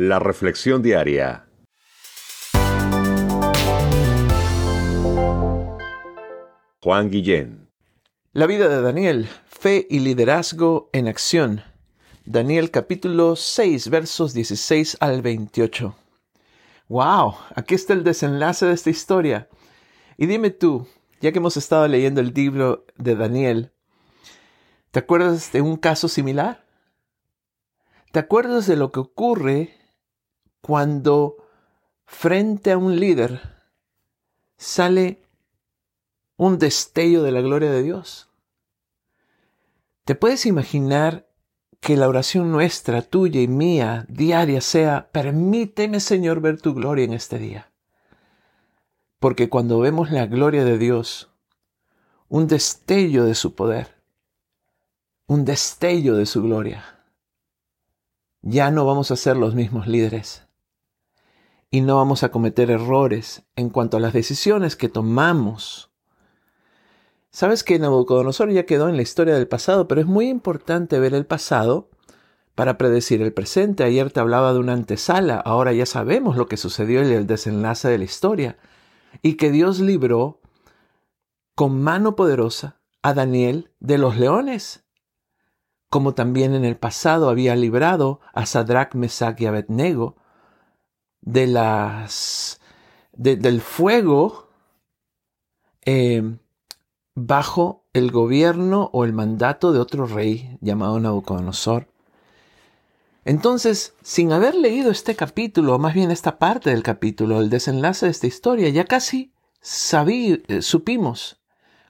La Reflexión Diaria. Juan Guillén. La vida de Daniel, fe y liderazgo en acción. Daniel capítulo 6 versos 16 al 28. ¡Wow! Aquí está el desenlace de esta historia. Y dime tú, ya que hemos estado leyendo el libro de Daniel, ¿te acuerdas de un caso similar? ¿Te acuerdas de lo que ocurre cuando frente a un líder sale un destello de la gloria de Dios? ¿Te puedes imaginar que la oración nuestra, tuya y mía, diaria, sea, permíteme Señor ver tu gloria en este día? Porque cuando vemos la gloria de Dios, un destello de su poder, un destello de su gloria, ya no vamos a ser los mismos líderes y no vamos a cometer errores en cuanto a las decisiones que tomamos. Sabes que Nabucodonosor ya quedó en la historia del pasado, pero es muy importante ver el pasado para predecir el presente. Ayer te hablaba de una antesala, ahora ya sabemos lo que sucedió en el desenlace de la historia y que Dios libró con mano poderosa a Daniel de los leones, como también en el pasado había librado a Sadrach, Mesach y Abednego de las del fuego eh, bajo el gobierno o el mandato de otro rey llamado Nabucodonosor. Entonces, sin haber leído este capítulo, o más bien esta parte del capítulo, el desenlace de esta historia, ya casi sabí, eh, supimos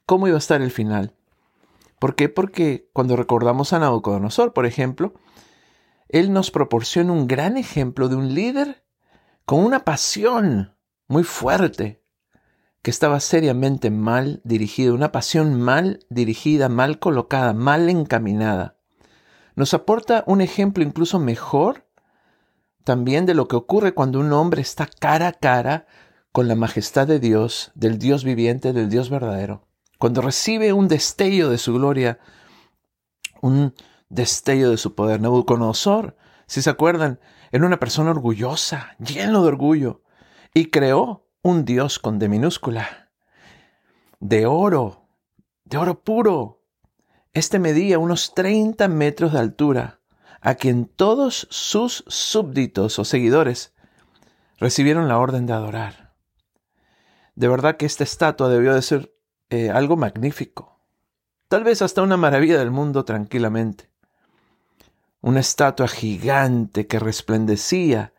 cómo iba a estar el final. ¿Por qué? Porque cuando recordamos a Nabucodonosor, por ejemplo, él nos proporciona un gran ejemplo de un líder con una pasión muy fuerte que estaba seriamente mal dirigida, una pasión mal dirigida, mal colocada, mal encaminada nos aporta un ejemplo incluso mejor también de lo que ocurre cuando un hombre está cara a cara con la majestad de Dios, del Dios viviente, del Dios verdadero. Cuando recibe un destello de su gloria, un destello de su poder. Nabucodonosor, si se acuerdan, era una persona orgullosa, lleno de orgullo, y creó un Dios con D minúscula, de oro, de oro puro, este medía unos 30 metros de altura, a quien todos sus súbditos o seguidores recibieron la orden de adorar. De verdad que esta estatua debió de ser eh, algo magnífico, tal vez hasta una maravilla del mundo tranquilamente. Una estatua gigante que resplandecía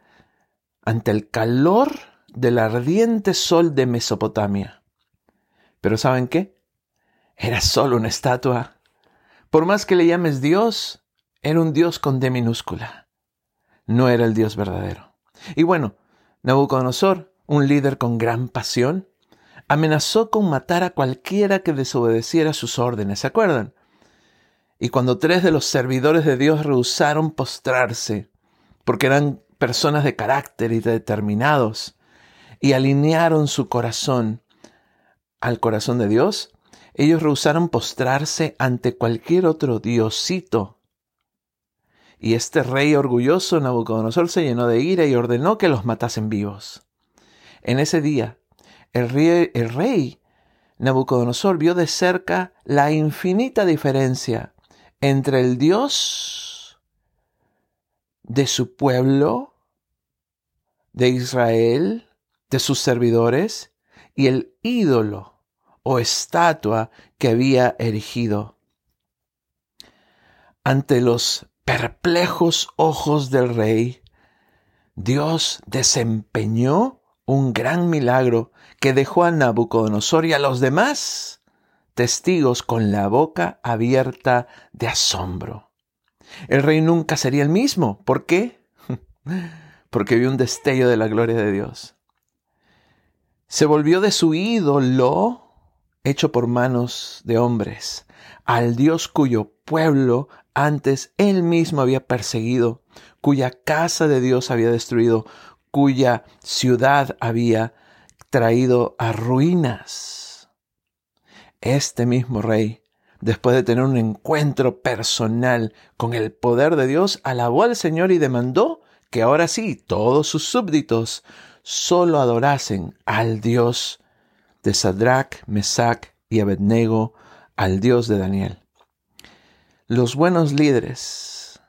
ante el calor del ardiente sol de Mesopotamia. Pero ¿saben qué? Era solo una estatua por más que le llames Dios, era un Dios con D minúscula. No era el Dios verdadero. Y bueno, Nabucodonosor, un líder con gran pasión, amenazó con matar a cualquiera que desobedeciera sus órdenes, ¿se acuerdan? Y cuando tres de los servidores de Dios rehusaron postrarse, porque eran personas de carácter y determinados, y alinearon su corazón al corazón de Dios, ellos rehusaron postrarse ante cualquier otro diosito. Y este rey orgulloso, Nabucodonosor, se llenó de ira y ordenó que los matasen vivos. En ese día, el rey, el rey Nabucodonosor vio de cerca la infinita diferencia entre el Dios de su pueblo, de Israel, de sus servidores, y el ídolo o estatua que había erigido. Ante los perplejos ojos del rey, Dios desempeñó un gran milagro que dejó a Nabucodonosor y a los demás testigos con la boca abierta de asombro. El rey nunca sería el mismo. ¿Por qué? Porque vio un destello de la gloria de Dios. Se volvió de su ídolo hecho por manos de hombres, al Dios cuyo pueblo antes él mismo había perseguido, cuya casa de Dios había destruido, cuya ciudad había traído a ruinas. Este mismo rey, después de tener un encuentro personal con el poder de Dios, alabó al Señor y demandó que ahora sí todos sus súbditos solo adorasen al Dios de Sadrach, Mesach y Abednego, al Dios de Daniel. Los buenos líderes,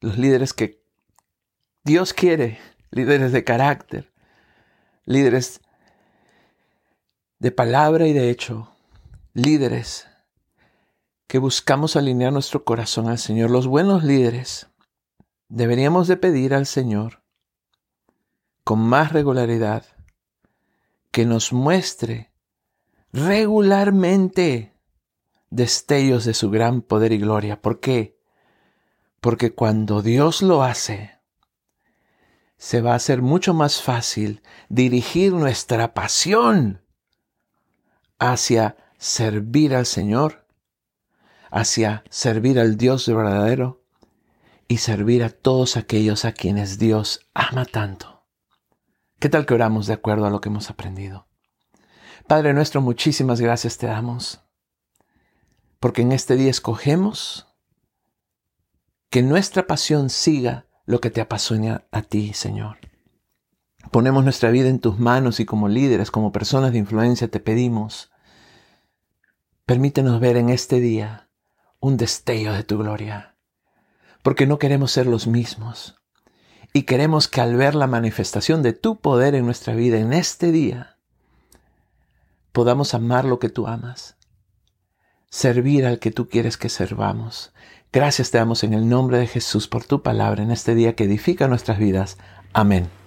los líderes que Dios quiere, líderes de carácter, líderes de palabra y de hecho, líderes que buscamos alinear nuestro corazón al Señor, los buenos líderes, deberíamos de pedir al Señor con más regularidad que nos muestre regularmente destellos de su gran poder y gloria. ¿Por qué? Porque cuando Dios lo hace, se va a hacer mucho más fácil dirigir nuestra pasión hacia servir al Señor, hacia servir al Dios verdadero y servir a todos aquellos a quienes Dios ama tanto. ¿Qué tal que oramos de acuerdo a lo que hemos aprendido? Padre nuestro, muchísimas gracias te damos, porque en este día escogemos que nuestra pasión siga lo que te apasiona a ti, Señor. Ponemos nuestra vida en tus manos y como líderes, como personas de influencia, te pedimos, permítenos ver en este día un destello de tu gloria, porque no queremos ser los mismos y queremos que al ver la manifestación de tu poder en nuestra vida en este día, podamos amar lo que tú amas, servir al que tú quieres que servamos. Gracias te damos en el nombre de Jesús por tu palabra en este día que edifica nuestras vidas. Amén.